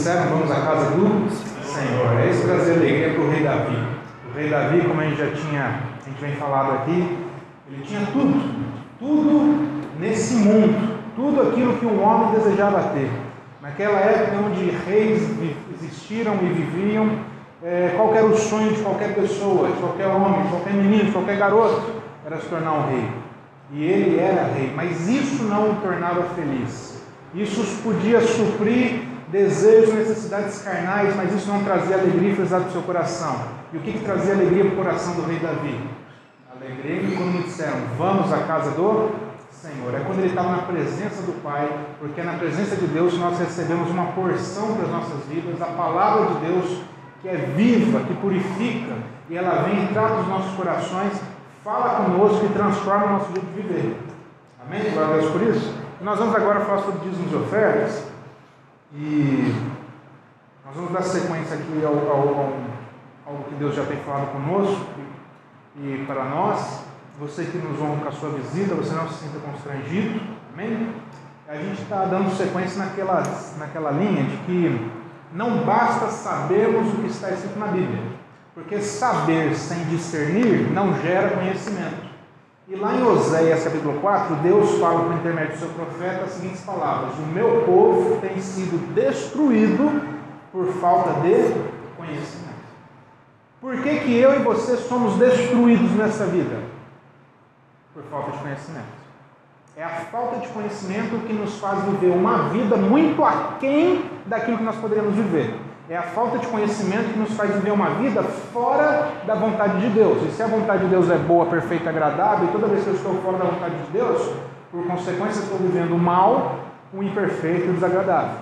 disseram: Vamos à casa do Senhor. É isso trazer alegria para o rei Davi. O rei Davi, como a gente já tinha, a gente vem falado aqui, ele tinha tudo, tudo nesse mundo, tudo aquilo que um homem desejava ter. Naquela época onde reis existiram e viviam, é, qual era o sonho de qualquer pessoa, de qualquer homem, de qualquer menino, de qualquer garoto, era se tornar um rei. E ele era rei, mas isso não o tornava feliz. Isso podia suprir desejos, necessidades carnais, mas isso não trazia alegria e felicidade para o seu coração. E o que, que trazia alegria para o coração do rei Davi? Alegria quando me disseram, vamos à casa do Senhor. É quando ele estava na presença do Pai, porque é na presença de Deus nós recebemos uma porção das nossas vidas, a palavra de Deus que é viva, que purifica, e ela vem entrar nos nossos corações, fala conosco e transforma o nosso jeito de viver. Amém? Glória a Deus por isso. E nós vamos agora falar sobre dízimos e ofertas, e nós vamos dar sequência aqui ao, ao, ao que Deus já tem falado conosco e, e para nós. Você que nos honra com a sua visita, você não se sinta constrangido, amém? A gente está dando sequência naquela, naquela linha de que não basta sabermos o que está escrito na Bíblia, porque saber sem discernir não gera conhecimento. E lá em Oséias capítulo 4, Deus fala por intermédio do seu profeta as seguintes palavras: O meu povo tem sido destruído por falta de conhecimento. Por que, que eu e você somos destruídos nessa vida? Por falta de conhecimento. É a falta de conhecimento que nos faz viver uma vida muito aquém daquilo que nós poderíamos viver. É a falta de conhecimento que nos faz viver uma vida fora da vontade de Deus. E se a vontade de Deus é boa, perfeita, agradável, e toda vez que eu estou fora da vontade de Deus, por consequência estou vivendo mal, o imperfeito e o desagradável.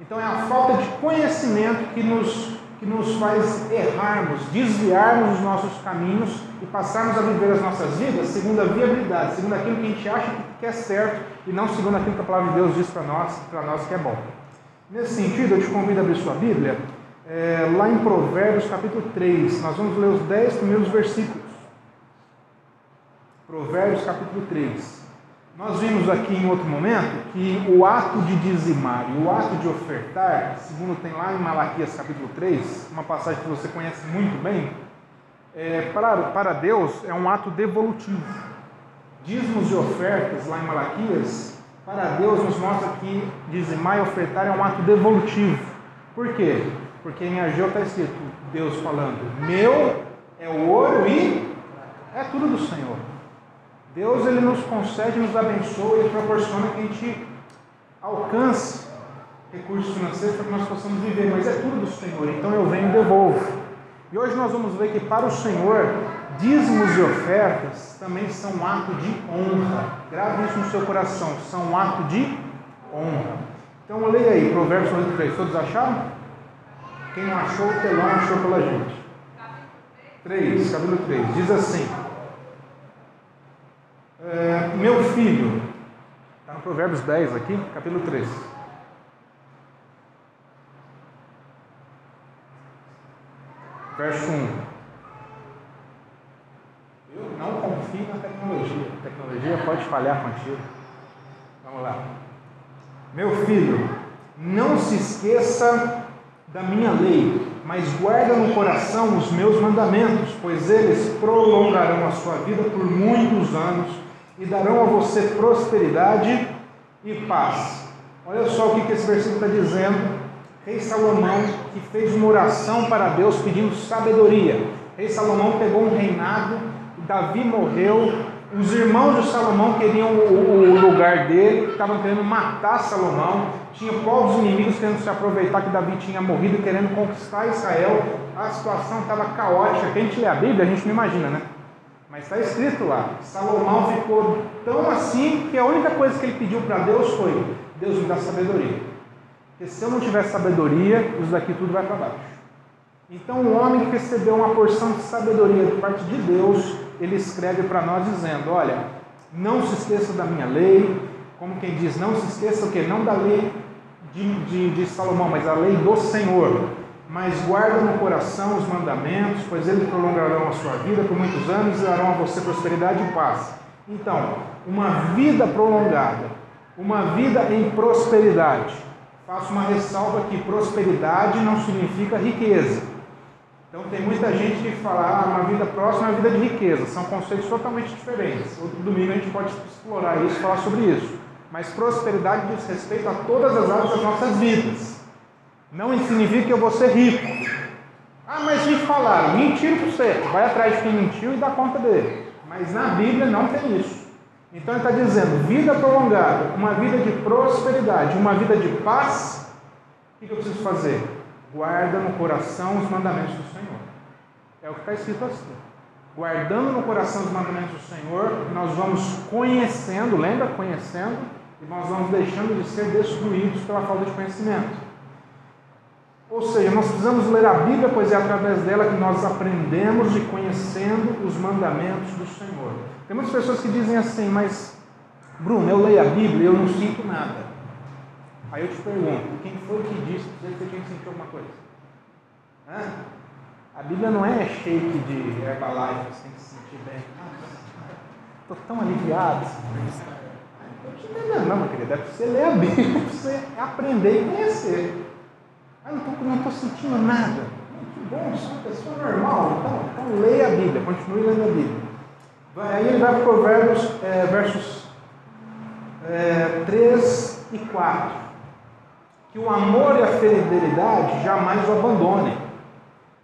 Então é a falta de conhecimento que nos que nos faz errarmos, desviarmos os nossos caminhos e passarmos a viver as nossas vidas segundo a viabilidade, segundo aquilo que a gente acha que é certo e não segundo aquilo que a palavra de Deus diz para nós, para nós que é bom. Nesse sentido, eu te convido a abrir sua Bíblia, é, lá em Provérbios capítulo 3, nós vamos ler os 10 primeiros versículos. Provérbios capítulo 3. Nós vimos aqui em outro momento que o ato de dizimar e o ato de ofertar, segundo tem lá em Malaquias capítulo 3, uma passagem que você conhece muito bem, é, para, para Deus é um ato devolutivo. Dízimos e ofertas lá em Malaquias, para Deus nos mostra que dizimar e ofertar é um ato devolutivo. Por quê? Porque em Ageu está escrito, Deus falando, meu é o ouro e é tudo do Senhor. Deus ele nos concede, nos abençoa e proporciona que a gente alcance recursos financeiros para que nós possamos viver, mas é tudo do Senhor, então eu venho e devolvo. E hoje nós vamos ver que para o Senhor, dízimos e ofertas também são um ato de honra. Grave isso no seu coração, são um ato de honra. Então leia aí, Provérbios 3. Todos acharam? Quem não achou, o telão achou pela gente. 3, capítulo 3, diz assim. É, meu filho, está no Provérbios 10 aqui, capítulo 3. Verso 1. Eu não confio na tecnologia. A tecnologia pode falhar contigo. Vamos lá. Meu filho, não se esqueça da minha lei, mas guarda no coração os meus mandamentos, pois eles prolongarão a sua vida por muitos anos e darão a você prosperidade e paz. Olha só o que esse versículo está dizendo. Rei Salomão, que fez uma oração para Deus pedindo sabedoria. Rei Salomão pegou um reinado, Davi morreu, os irmãos de Salomão queriam o, lugar dele, estavam querendo matar Salomão, tinha povos inimigos querendo se aproveitar que Davi tinha morrido, querendo conquistar Israel. A situação estava caótica. Quem lê a Bíblia, a gente não imagina, né? Mas está escrito lá, Salomão ficou tão assim que a única coisa que ele pediu para Deus foi: Deus me dá sabedoria. Porque se eu não tiver sabedoria, isso daqui tudo vai para baixo. Então o homem que recebeu uma porção de sabedoria de parte de Deus, ele escreve para nós dizendo: Olha, não se esqueça da minha lei, como quem diz, não se esqueça o que? Não da lei de, de, de Salomão, mas a lei do Senhor mas guarda no coração os mandamentos, pois eles prolongarão a sua vida por muitos anos e darão a você prosperidade e paz. Então, uma vida prolongada, uma vida em prosperidade, faço uma ressalva que prosperidade não significa riqueza. Então tem muita gente que fala, ah, uma vida próxima é uma vida de riqueza. São conceitos totalmente diferentes. Outro domingo a gente pode explorar isso, falar sobre isso. Mas prosperidade diz respeito a todas as áreas das nossas vidas. Não significa que eu vou ser rico. Ah, mas me falaram, mentira para você. Vai atrás de quem mentiu e dá conta dele. Mas na Bíblia não tem isso. Então ele está dizendo: vida prolongada, uma vida de prosperidade, uma vida de paz. O que eu preciso fazer? Guarda no coração os mandamentos do Senhor. É o que está escrito assim. Guardando no coração os mandamentos do Senhor, nós vamos conhecendo, lembra? Conhecendo, e nós vamos deixando de ser destruídos pela falta de conhecimento. Ou seja, nós precisamos ler a Bíblia, pois é através dela que nós aprendemos e conhecendo os mandamentos do Senhor. Tem muitas pessoas que dizem assim, mas Bruno, eu leio a Bíblia e eu não sinto nada. Aí eu te pergunto, quem foi que disse que você tinha que sentir alguma coisa? Hã? A Bíblia não é shake de Herbalife, você tem que se sentir bem. Estou tão aliviado. Não estou te entendendo, não, meu querido. É para você ler a Bíblia, para você aprender e conhecer. Ah, não estou sentindo nada. Que bom, sou uma pessoa normal. Então, então leia a Bíblia, continue lendo a Bíblia. Aí ele vai para Provérbios, é, versos é, 3 e 4. Que o amor e a fidelidade jamais o abandonem.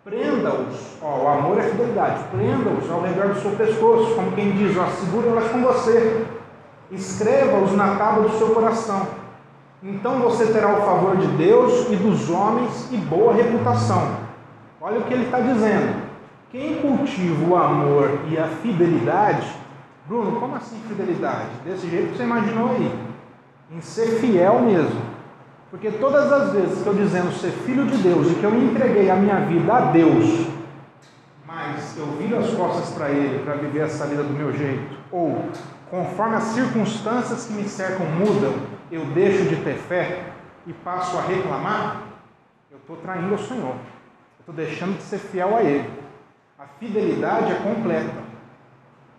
Prenda-os, o amor e a fidelidade, prenda-os ao redor do seu pescoço, como quem diz, ó, segura-las com você. Escreva-os na tábua do seu coração então você terá o favor de Deus e dos homens e boa reputação. Olha o que ele está dizendo. Quem cultiva o amor e a fidelidade, Bruno, como assim fidelidade? Desse jeito que você imaginou aí, em ser fiel mesmo. Porque todas as vezes que eu dizendo ser filho de Deus e que eu entreguei a minha vida a Deus, mas eu viro as costas para Ele para viver essa vida do meu jeito, ou conforme as circunstâncias que me cercam mudam, eu deixo de ter fé e passo a reclamar, eu estou traindo o Senhor. Eu estou deixando de ser fiel a Ele. A fidelidade é completa.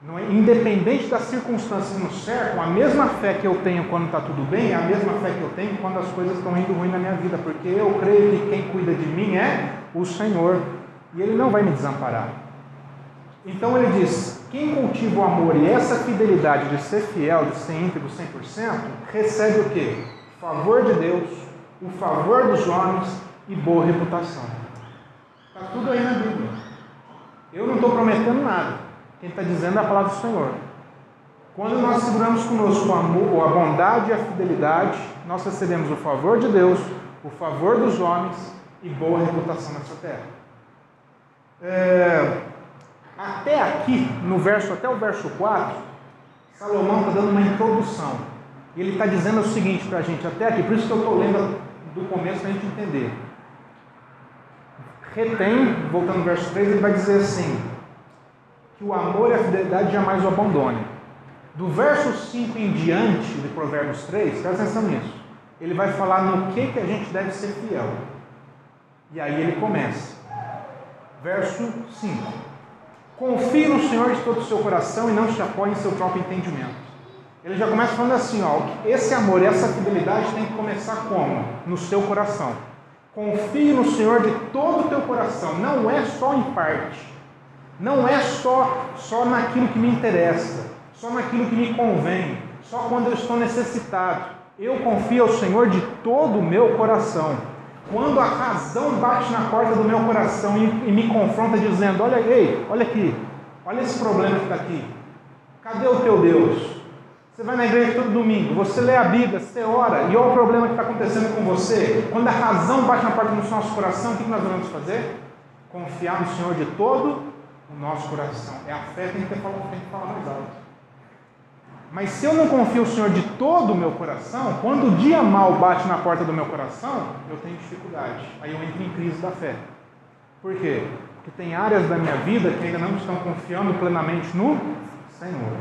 É, independente das circunstâncias que nos cercam, a mesma fé que eu tenho quando está tudo bem é a mesma fé que eu tenho quando as coisas estão indo ruim na minha vida, porque eu creio que quem cuida de mim é o Senhor e Ele não vai me desamparar. Então ele diz: quem cultiva o amor e essa fidelidade de ser fiel, de ser íntegro 100%, recebe o quê? O favor de Deus, o favor dos homens e boa reputação. Está tudo aí na Bíblia. Eu não estou prometendo nada. Quem está dizendo é a palavra do Senhor. Quando nós seguramos conosco o amor, a bondade e a fidelidade, nós recebemos o favor de Deus, o favor dos homens e boa reputação nessa terra. É, até aqui, no verso, até o verso 4, Salomão está dando uma introdução. E ele está dizendo o seguinte para a gente, até aqui, por isso que eu estou lendo do começo para a gente entender. Retém, voltando ao verso 3, ele vai dizer assim: que o amor e a fidelidade jamais o abandone. Do verso 5 em diante de Provérbios 3, presta atenção nisso. Ele vai falar no que, que a gente deve ser fiel. E aí ele começa. Verso 5. Confie no Senhor de todo o seu coração e não se apoie em seu próprio entendimento. Ele já começa falando assim, ó, esse amor essa fidelidade tem que começar como? No seu coração. Confie no Senhor de todo o teu coração, não é só em parte. Não é só só naquilo que me interessa, só naquilo que me convém, só quando eu estou necessitado. Eu confio ao Senhor de todo o meu coração. Quando a razão bate na porta do meu coração e, e me confronta dizendo: Olha, ei, olha aqui, olha esse problema que está aqui. Cadê o teu Deus? Você vai na igreja todo domingo, você lê a Bíblia, você ora, e olha o problema que está acontecendo com você. Quando a razão bate na porta do nosso coração, o que nós vamos fazer? Confiar no Senhor de todo o nosso coração. É a fé que tem que falar, tem que falar mais alto. Mas se eu não confio no Senhor de todo o meu coração, quando o dia mal bate na porta do meu coração, eu tenho dificuldade. Aí eu entro em crise da fé. Por quê? Porque tem áreas da minha vida que ainda não estão confiando plenamente no Senhor.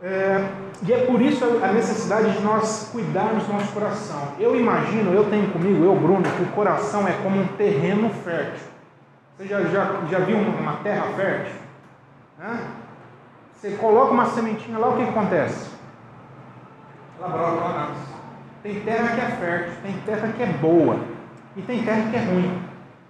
É, e é por isso a necessidade de nós cuidarmos do nosso coração. Eu imagino, eu tenho comigo, eu, Bruno, que o coração é como um terreno fértil. Você já, já, já viu uma terra fértil? Hã? Você coloca uma sementinha lá, o que, que acontece? Ela brota, nasce. Tem terra que é fértil, tem terra que é boa e tem terra que é ruim.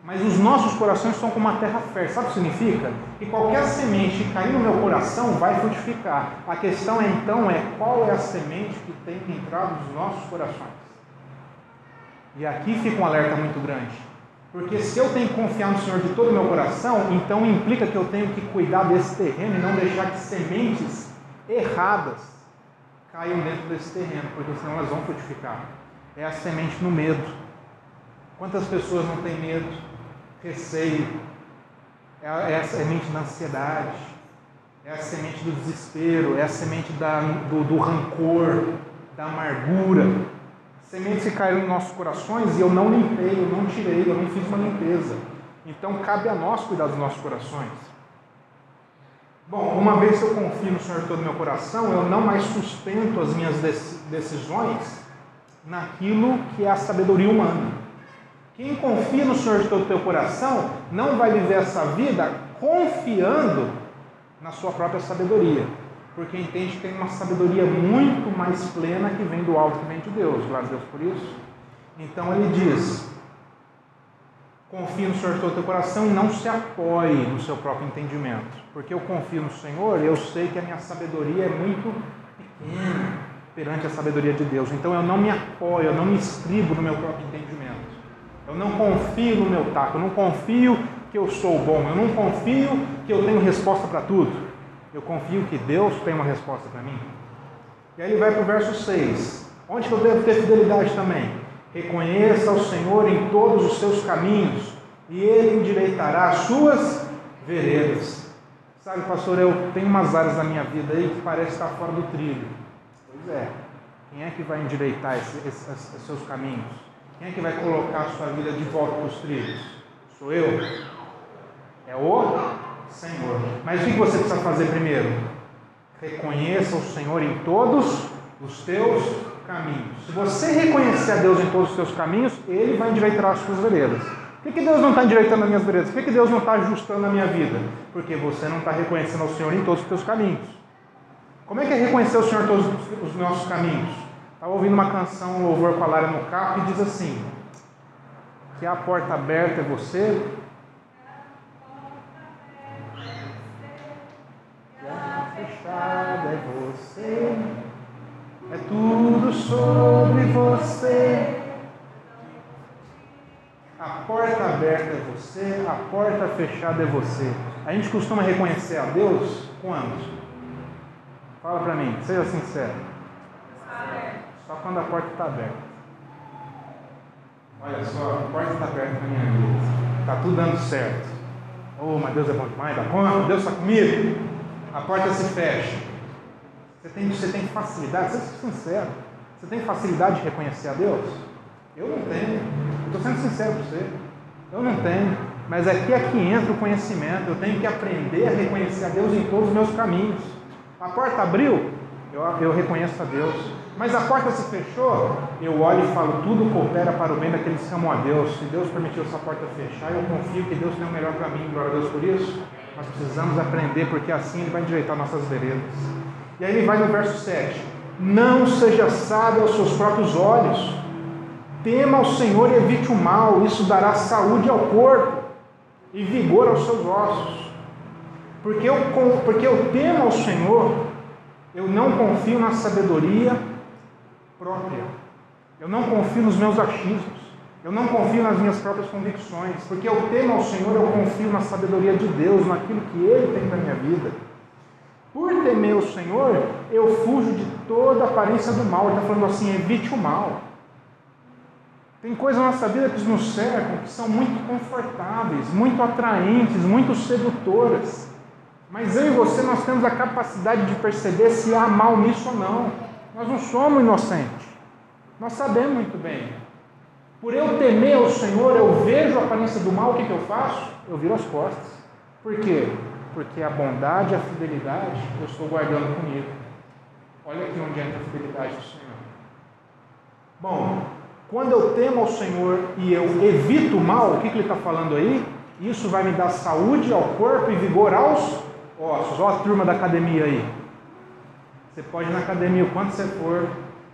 Mas os nossos corações são como uma terra fértil. Sabe o que significa? Que qualquer semente que cair no meu coração vai frutificar. A questão é então é qual é a semente que tem entrado nos nossos corações. E aqui fica um alerta muito grande. Porque se eu tenho que confiar no Senhor de todo o meu coração, então implica que eu tenho que cuidar desse terreno e não deixar que sementes erradas caiam dentro desse terreno, porque senão elas vão frutificar. É a semente no medo. Quantas pessoas não têm medo? receio, é a, é semente da ansiedade, é a semente do desespero, é a semente da, do, do rancor, da amargura. Sementes que caíram em nossos corações e eu não limpei, eu não tirei, eu não fiz uma limpeza. Então cabe a nós cuidar dos nossos corações. Bom, uma vez que eu confio no Senhor todo o meu coração, eu não mais sustento as minhas decisões naquilo que é a sabedoria humana. Quem confia no Senhor de todo o teu coração não vai viver essa vida confiando na sua própria sabedoria, porque entende que tem uma sabedoria muito mais plena que vem do alto, que vem de Deus. Glória a Deus por isso. Então ele diz: confie no Senhor todo o teu coração e não se apoie no seu próprio entendimento, porque eu confio no Senhor, eu sei que a minha sabedoria é muito pequena perante a sabedoria de Deus. Então eu não me apoio, eu não me estribo no meu próprio entendimento. Eu não confio no meu taco, eu não confio que eu sou bom, eu não confio que eu tenho resposta para tudo. Eu confio que Deus tem uma resposta para mim. E aí ele vai para o verso 6. Onde que eu devo ter fidelidade também? Reconheça o Senhor em todos os seus caminhos, e Ele endireitará as suas veredas. Sabe, pastor, eu tenho umas áreas da minha vida aí que parece estar fora do trilho. Pois é. Quem é que vai endireitar esses seus caminhos? Quem é que vai colocar a sua vida de volta para os trilhos? Sou eu? É o Senhor. Mas o que você precisa fazer primeiro? Reconheça o Senhor em todos os teus caminhos. Se você reconhecer a Deus em todos os teus caminhos, Ele vai endireitar as suas veredas. Por que, Deus não está endireitando as minhas veredas? Por que, Deus não está ajustando a minha vida? Porque você não está reconhecendo o Senhor em todos os teus caminhos. Como é que é reconhecer o Senhor em todos os nossos caminhos? Estava ouvindo uma canção, um louvor com a Lara no carro, e diz assim: Que a porta aberta é você, você, é tudo sobre você. A porta aberta é você, a porta fechada é você. A gente costuma reconhecer a Deus quando? Fala para mim, seja sincero. Só quando a porta está aberta. Olha só, a porta está aberta na minha vida. Está tudo dando certo. Oh, mas Deus é bom demais, dá conta, Deus está comigo. A porta se fecha. Você tem, você tem facilidade, seja sincero. Você tem facilidade de reconhecer a Deus? Eu não tenho. Estou sendo sincero com você. Eu não tenho. Mas aqui é que entra o conhecimento. Eu tenho que aprender a reconhecer a Deus em todos os meus caminhos. A porta abriu, eu, eu reconheço a Deus. Mas a porta se fechou, eu olho e falo, tudo coopera para o bem daqueles que amam a Deus. Se Deus permitiu essa porta fechar, eu confio que Deus tem o melhor mim, glória a Deus por isso. Nós precisamos aprender, porque assim Ele vai endireitar nossas veredas. E aí ele vai no verso 7. Não seja sábio aos seus próprios olhos. Tema ao Senhor e evite o mal. Isso dará saúde ao corpo e vigor aos seus ossos. Porque eu, porque eu temo ao Senhor, eu não confio na sabedoria própria. Eu não confio nos meus achismos. Eu não confio nas minhas próprias convicções, porque eu temo ao Senhor, eu confio na sabedoria de Deus, naquilo que Ele tem para minha vida. Por temer o Senhor, eu fujo de toda aparência do mal. Ele está falando assim: evite o mal. Tem coisas na nossa vida que nos cercam que são muito confortáveis, muito atraentes, muito sedutoras. Mas eu e você, nós temos a capacidade de perceber se há mal nisso ou não. Nós não somos inocentes. Nós sabemos muito bem. Por eu temer ao Senhor, eu vejo a aparência do mal, o que, que eu faço? Eu viro as costas. Por quê? Porque a bondade e a fidelidade eu estou guardando comigo. Olha aqui onde entra a fidelidade do Senhor. Bom, quando eu temo ao Senhor e eu evito o mal, o que, que ele está falando aí? Isso vai me dar saúde ao corpo e vigor aos ossos. Olha a turma da academia aí. Você pode ir na academia o quanto você for,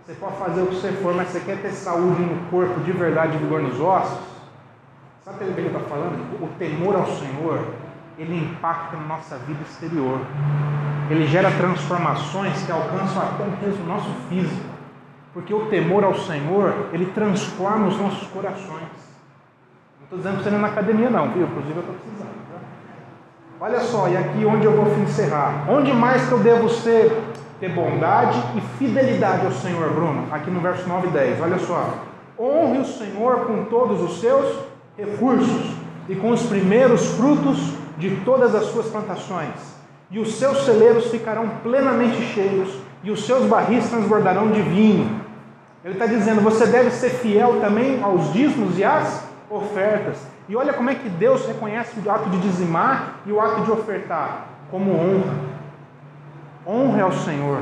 Você pode fazer o que você for, mas você quer ter saúde no corpo de verdade e vigor nos ossos? Sabe o que ele está falando? O temor ao Senhor, ele impacta na nossa vida exterior. Ele gera transformações que alcançam até mesmo o nosso físico. Porque o temor ao Senhor, ele transforma os nossos corações. Não estou dizendo para você ir na academia, não, viu? Inclusive eu estou precisando. Tá? Olha só, e aqui onde eu vou encerrar. Onde mais que eu devo ser, ter bondade e fidelidade ao Senhor, Bruno? Aqui no verso 9 e 10. Olha só. Honre o Senhor com todos os seus recursos e com os primeiros frutos de todas as suas plantações, e os seus celeiros ficarão plenamente cheios, e os seus barris transbordarão de vinho. Ele está dizendo: você deve ser fiel também aos dízimos e às ofertas. E olha como é que Deus reconhece o ato de dizimar e o ato de ofertar como honra. Honra ao Senhor.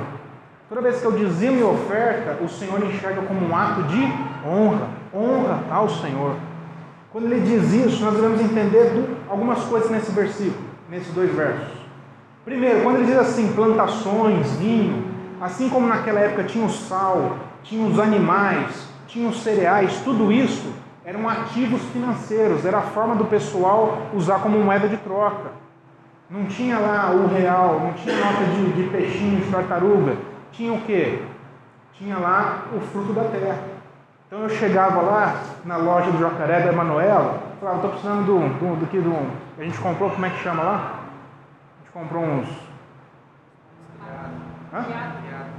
Toda vez que eu dizimo e oferta, o Senhor enxerga como um ato de honra. Honra ao Senhor. Quando ele diz isso, nós devemos entender algumas coisas nesse versículo, nesses dois versos. Primeiro, quando ele diz assim, plantações, vinho, assim como naquela época tinha o sal, tinha os animais, tinha os cereais, tudo isso eram ativos financeiros, era a forma do pessoal usar como moeda de troca. Não tinha lá o real, não tinha nota de, de peixinho, de tartaruga. Tinha o quê? Tinha lá o fruto da terra. Então eu chegava lá na loja do Jacaré da Emanuela, falava, estou precisando do, do, do que do. A gente comprou, como é que chama lá? A gente comprou uns. Hã?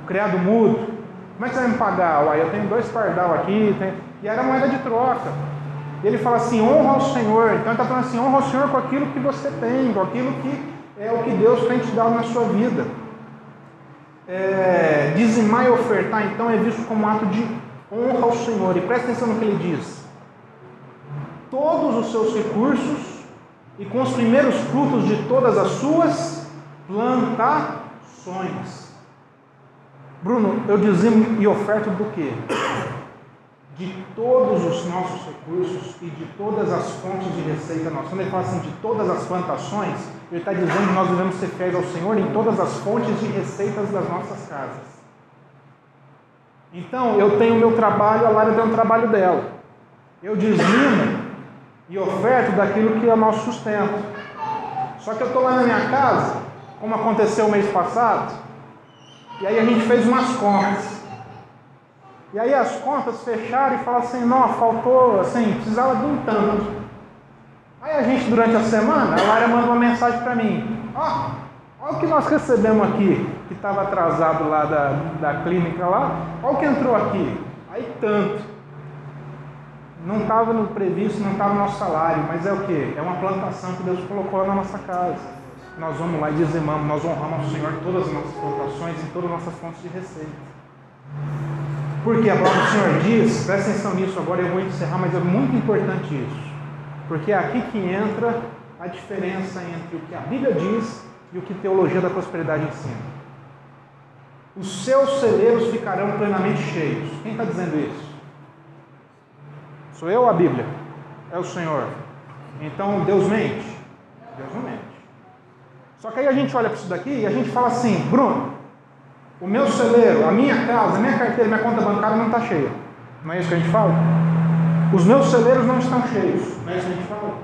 Criado mudo. Como é que você vai me pagar? Uai, eu tenho dois pardal aqui, tem... e era moeda de troca. E ele fala assim, honra ao Senhor. Então ele está falando assim, honra ao Senhor com aquilo que você tem, com aquilo que é o que Deus tem te dado na sua vida. É, dizimar e ofertar, então, é visto como um ato de honra ao Senhor. E presta atenção no que ele diz: todos os seus recursos e com os primeiros frutos de todas as suas plantações. Bruno, eu dizimo e oferto do que? De todos os nossos recursos e de todas as fontes de receita nossa. Quando ele fala assim, de todas as plantações, ele está dizendo que nós devemos ser fiéis ao Senhor em todas as fontes de receitas das nossas casas. Então, eu tenho o meu trabalho, a Lara tem o trabalho dela. Eu dizimo e oferto daquilo que é o nosso sustento. Só que eu estou lá na minha casa, como aconteceu o mês passado, e aí a gente fez umas contas. E aí as contas fecharam e falaram assim, não, faltou, assim, precisava de um tanto. Aí a gente, durante a semana, a Lara manda uma mensagem para mim, ó, oh, Olha o que nós recebemos aqui, que estava atrasado lá da, da clínica lá. Olha o que entrou aqui. Aí tanto. Não estava no previsto, não estava no nosso salário, mas é o que? É uma plantação que Deus colocou na nossa casa. Nós vamos lá e dizimamos, nós honramos ao Senhor todas as nossas plantações e todas as nossas fontes de receita. Porque a palavra do Senhor diz, presta atenção nisso agora, eu vou encerrar, mas é muito importante isso. Porque é aqui que entra a diferença entre o que a Bíblia diz e o que teologia da prosperidade ensina. Os seus celeiros ficarão plenamente cheios. Quem está dizendo isso? Sou eu ou a Bíblia? É o Senhor. Então Deus mente? Deus não mente. Só que aí a gente olha para isso daqui e a gente fala assim, Bruno, o meu celeiro, a minha casa, a minha carteira, minha conta bancária não está cheia. Não é isso que a gente fala? Os meus celeiros não estão cheios. Não é isso que a gente fala?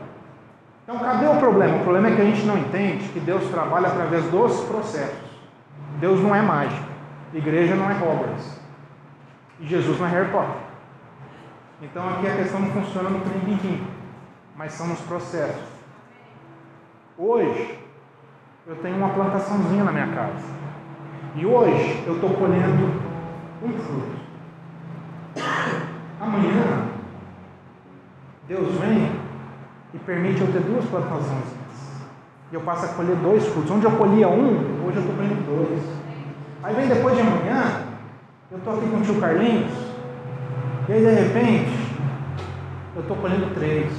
Então, cadê o problema? O problema é que a gente não entende que Deus trabalha através dos processos. Deus não é mágico. Igreja não é Hogwarts. E Jesus não é Harry Potter. Então, aqui a questão não funciona no prim mas são nos processos. Hoje, eu tenho uma plantaçãozinha na minha casa. E hoje eu estou colhendo um fruto. Amanhã, Deus vem e permite eu ter duas plantações. E eu passo a colher dois frutos. Onde eu colhia um, hoje eu estou colhendo dois. Aí vem depois de amanhã, eu estou aqui com o tio Carlinhos, e aí de repente, eu estou colhendo três.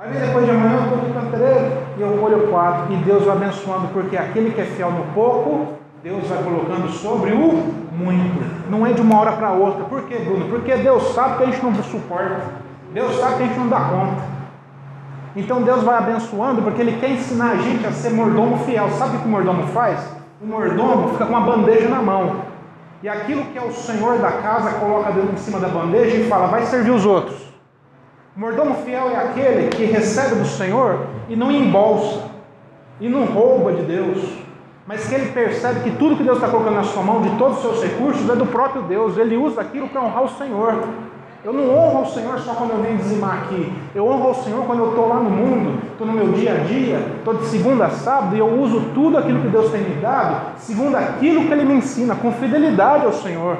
Aí vem depois de amanhã, eu estou com três, e eu colho quatro. E Deus vai abençoando, porque aquele que é fiel no pouco, Deus vai colocando sobre o muito. Não é de uma hora para outra. Por quê, Bruno? Porque Deus sabe que a gente não suporta. Deus sabe que a gente não dá conta. Então Deus vai abençoando porque Ele quer ensinar a gente a ser mordomo fiel. Sabe o que o mordomo faz? O mordomo fica com uma bandeja na mão. e aquilo que é o senhor da casa coloca em cima da bandeja e fala: vai servir os outros. O mordomo fiel é aquele que recebe do Senhor e não embolsa, e não rouba de Deus, mas que ele percebe que tudo que Deus está colocando na sua mão, de todos os seus recursos, é do próprio Deus, ele usa aquilo para honrar o Senhor. Eu não honro ao Senhor só quando eu venho dizimar aqui. Eu honro ao Senhor quando eu estou lá no mundo, estou no meu dia a dia, estou de segunda a sábado e eu uso tudo aquilo que Deus tem me dado, segundo aquilo que Ele me ensina, com fidelidade ao Senhor.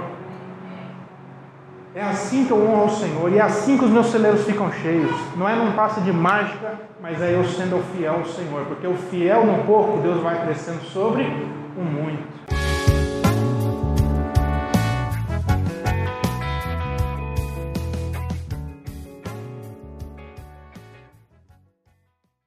É assim que eu honro ao Senhor e é assim que os meus celeiros ficam cheios. Não é num passe de mágica, mas é eu sendo fiel ao Senhor, porque o fiel no pouco, Deus vai crescendo sobre o muito.